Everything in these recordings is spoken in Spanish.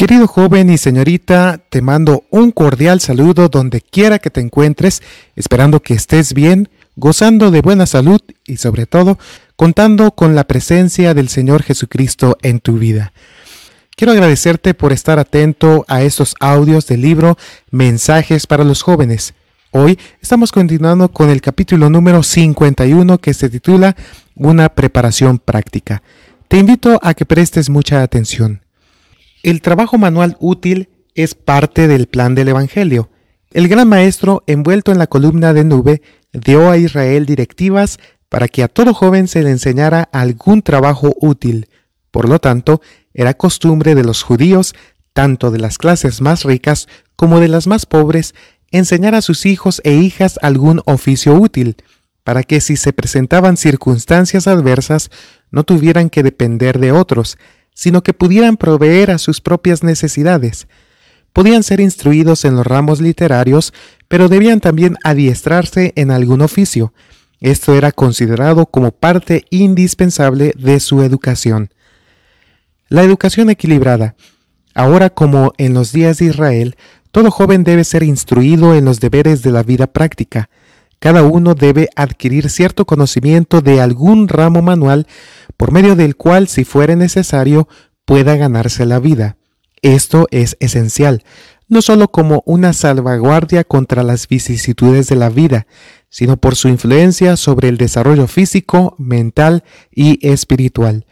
Querido joven y señorita, te mando un cordial saludo donde quiera que te encuentres, esperando que estés bien, gozando de buena salud y sobre todo contando con la presencia del Señor Jesucristo en tu vida. Quiero agradecerte por estar atento a estos audios del libro Mensajes para los jóvenes. Hoy estamos continuando con el capítulo número 51 que se titula Una preparación práctica. Te invito a que prestes mucha atención. El trabajo manual útil es parte del plan del Evangelio. El gran maestro, envuelto en la columna de nube, dio a Israel directivas para que a todo joven se le enseñara algún trabajo útil. Por lo tanto, era costumbre de los judíos, tanto de las clases más ricas como de las más pobres, enseñar a sus hijos e hijas algún oficio útil, para que si se presentaban circunstancias adversas no tuvieran que depender de otros, sino que pudieran proveer a sus propias necesidades. Podían ser instruidos en los ramos literarios, pero debían también adiestrarse en algún oficio. Esto era considerado como parte indispensable de su educación. La educación equilibrada. Ahora como en los días de Israel, todo joven debe ser instruido en los deberes de la vida práctica. Cada uno debe adquirir cierto conocimiento de algún ramo manual por medio del cual, si fuere necesario, pueda ganarse la vida. Esto es esencial, no sólo como una salvaguardia contra las vicisitudes de la vida, sino por su influencia sobre el desarrollo físico, mental y espiritual.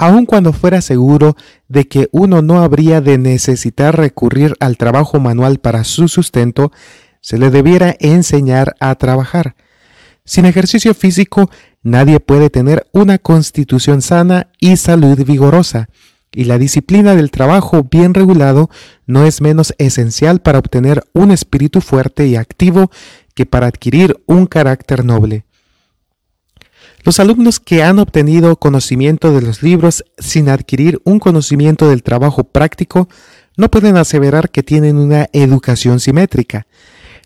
Aun cuando fuera seguro de que uno no habría de necesitar recurrir al trabajo manual para su sustento, se le debiera enseñar a trabajar. Sin ejercicio físico, nadie puede tener una constitución sana y salud vigorosa, y la disciplina del trabajo bien regulado no es menos esencial para obtener un espíritu fuerte y activo que para adquirir un carácter noble. Los alumnos que han obtenido conocimiento de los libros sin adquirir un conocimiento del trabajo práctico no pueden aseverar que tienen una educación simétrica.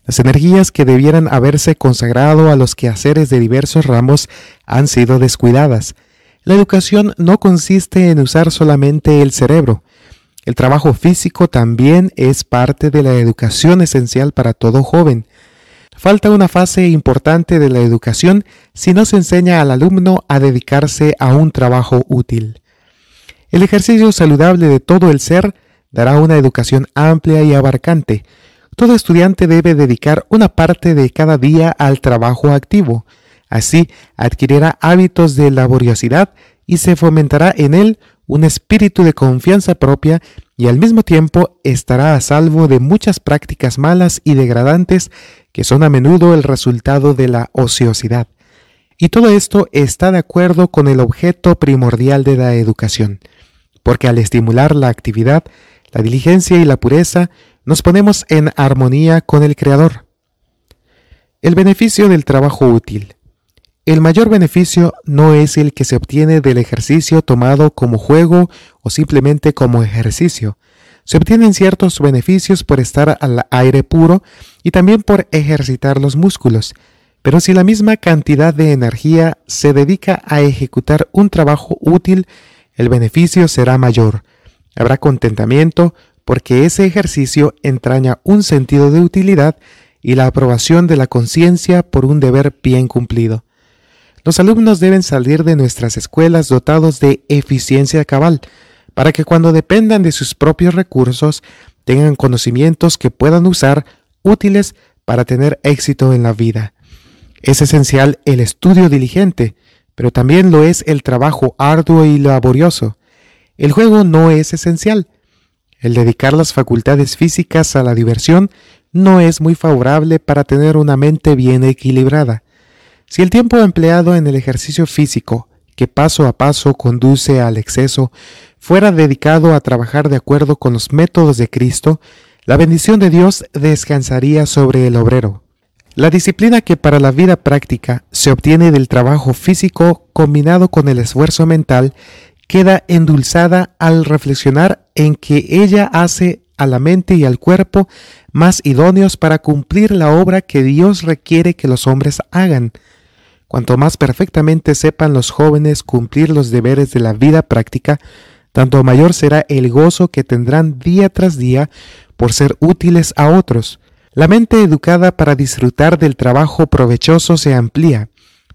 Las energías que debieran haberse consagrado a los quehaceres de diversos ramos han sido descuidadas. La educación no consiste en usar solamente el cerebro. El trabajo físico también es parte de la educación esencial para todo joven. Falta una fase importante de la educación si no se enseña al alumno a dedicarse a un trabajo útil. El ejercicio saludable de todo el ser dará una educación amplia y abarcante, todo estudiante debe dedicar una parte de cada día al trabajo activo. Así adquirirá hábitos de laboriosidad y se fomentará en él un espíritu de confianza propia y al mismo tiempo estará a salvo de muchas prácticas malas y degradantes que son a menudo el resultado de la ociosidad. Y todo esto está de acuerdo con el objeto primordial de la educación, porque al estimular la actividad, la diligencia y la pureza, nos ponemos en armonía con el Creador. El beneficio del trabajo útil. El mayor beneficio no es el que se obtiene del ejercicio tomado como juego o simplemente como ejercicio. Se obtienen ciertos beneficios por estar al aire puro y también por ejercitar los músculos, pero si la misma cantidad de energía se dedica a ejecutar un trabajo útil, el beneficio será mayor. Habrá contentamiento, porque ese ejercicio entraña un sentido de utilidad y la aprobación de la conciencia por un deber bien cumplido. Los alumnos deben salir de nuestras escuelas dotados de eficiencia cabal, para que cuando dependan de sus propios recursos tengan conocimientos que puedan usar útiles para tener éxito en la vida. Es esencial el estudio diligente, pero también lo es el trabajo arduo y laborioso. El juego no es esencial, el dedicar las facultades físicas a la diversión no es muy favorable para tener una mente bien equilibrada. Si el tiempo empleado en el ejercicio físico, que paso a paso conduce al exceso, fuera dedicado a trabajar de acuerdo con los métodos de Cristo, la bendición de Dios descansaría sobre el obrero. La disciplina que para la vida práctica se obtiene del trabajo físico combinado con el esfuerzo mental queda endulzada al reflexionar en que ella hace a la mente y al cuerpo más idóneos para cumplir la obra que Dios requiere que los hombres hagan. Cuanto más perfectamente sepan los jóvenes cumplir los deberes de la vida práctica, tanto mayor será el gozo que tendrán día tras día por ser útiles a otros. La mente educada para disfrutar del trabajo provechoso se amplía,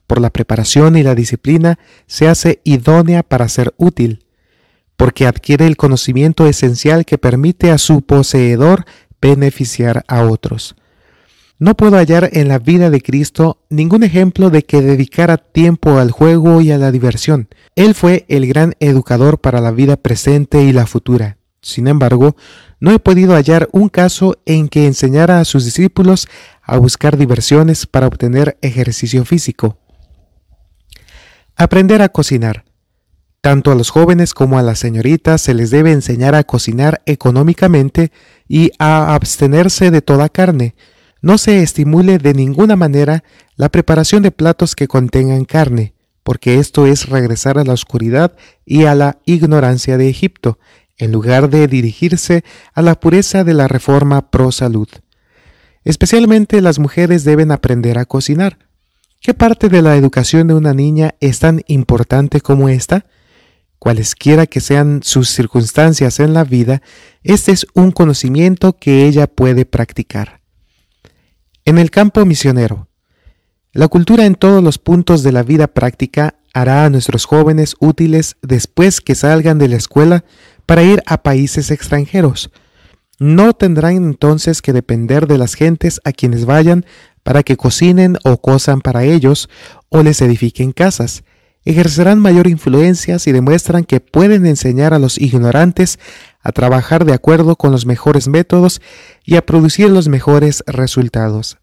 por la preparación y la disciplina se hace idónea para ser útil, porque adquiere el conocimiento esencial que permite a su poseedor beneficiar a otros. No puedo hallar en la vida de Cristo ningún ejemplo de que dedicara tiempo al juego y a la diversión. Él fue el gran educador para la vida presente y la futura. Sin embargo, no he podido hallar un caso en que enseñara a sus discípulos a buscar diversiones para obtener ejercicio físico. Aprender a cocinar. Tanto a los jóvenes como a las señoritas se les debe enseñar a cocinar económicamente y a abstenerse de toda carne, no se estimule de ninguna manera la preparación de platos que contengan carne, porque esto es regresar a la oscuridad y a la ignorancia de Egipto, en lugar de dirigirse a la pureza de la reforma pro salud. Especialmente las mujeres deben aprender a cocinar. ¿Qué parte de la educación de una niña es tan importante como esta? Cualesquiera que sean sus circunstancias en la vida, este es un conocimiento que ella puede practicar. En el campo misionero, la cultura en todos los puntos de la vida práctica hará a nuestros jóvenes útiles después que salgan de la escuela para ir a países extranjeros. No tendrán entonces que depender de las gentes a quienes vayan para que cocinen o cosan para ellos o les edifiquen casas. Ejercerán mayor influencia si demuestran que pueden enseñar a los ignorantes a trabajar de acuerdo con los mejores métodos y a producir los mejores resultados.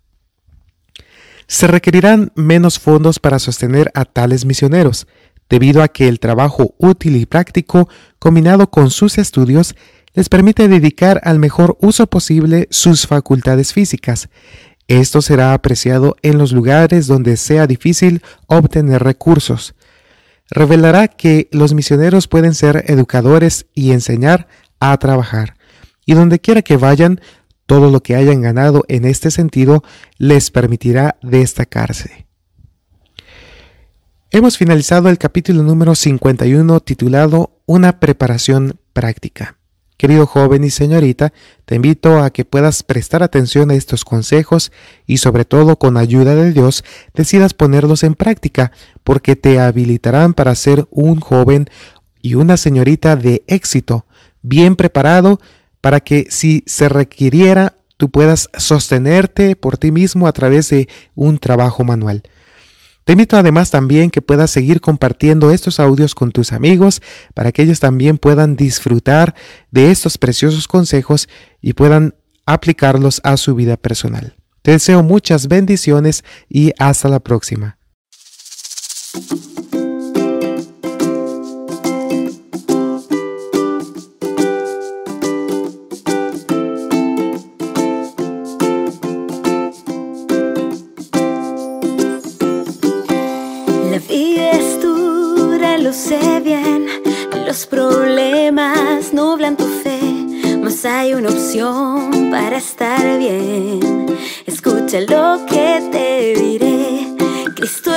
Se requerirán menos fondos para sostener a tales misioneros, debido a que el trabajo útil y práctico, combinado con sus estudios, les permite dedicar al mejor uso posible sus facultades físicas. Esto será apreciado en los lugares donde sea difícil obtener recursos. Revelará que los misioneros pueden ser educadores y enseñar a trabajar. Y donde quiera que vayan, todo lo que hayan ganado en este sentido les permitirá destacarse. Hemos finalizado el capítulo número 51 titulado Una preparación práctica. Querido joven y señorita, te invito a que puedas prestar atención a estos consejos y sobre todo con ayuda de Dios decidas ponerlos en práctica porque te habilitarán para ser un joven y una señorita de éxito, bien preparado para que si se requiriera tú puedas sostenerte por ti mismo a través de un trabajo manual. Te invito además también que puedas seguir compartiendo estos audios con tus amigos para que ellos también puedan disfrutar de estos preciosos consejos y puedan aplicarlos a su vida personal. Te deseo muchas bendiciones y hasta la próxima.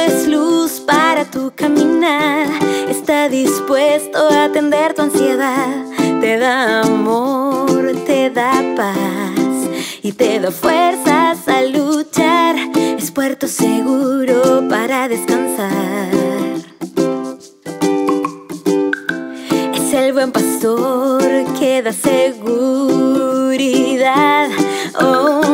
Es luz para tu caminar, está dispuesto a atender tu ansiedad, te da amor, te da paz y te da fuerzas a luchar, es puerto seguro para descansar. el buen pastor que da seguridad. Oh,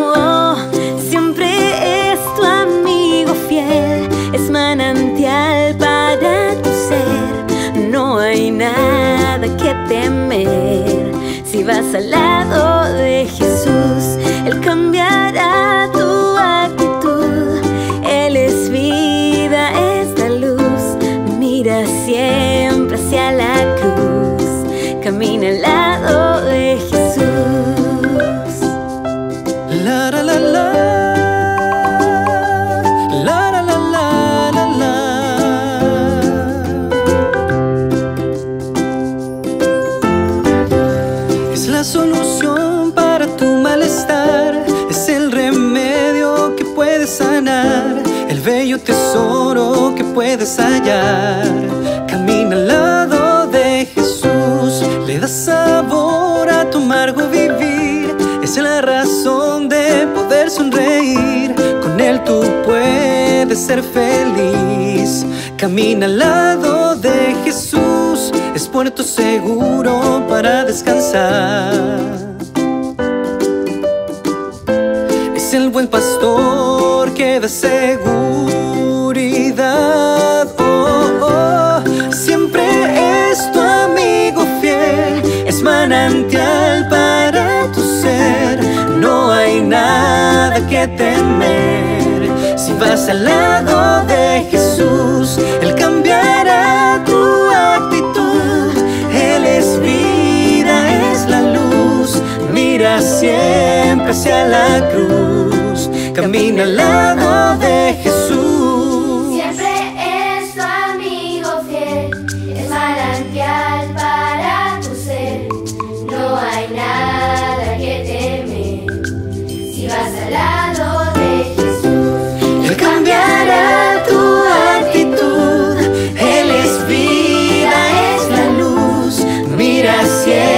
vas al lado solución para tu malestar, es el remedio que puedes sanar, el bello tesoro que puedes hallar. Camina al lado de Jesús da sabor a tu amargo vivir. Es la razón de poder sonreír. Con él tú puedes ser feliz. Camina al lado de Jesús. Es puerto seguro para descansar. Es el buen pastor que da seguridad. Oh, oh. Siempre es tu amigo fiel. Es manantial para tu ser. No hay nada que temer. Si vas al lado de Jesús, hacia la cruz. Camina al lado de Jesús. Siempre es tu amigo fiel, es manantial para tu ser. No hay nada que temer si vas al lado de Jesús. Él cambiará tu actitud. Él es vida, es la luz. Mira siempre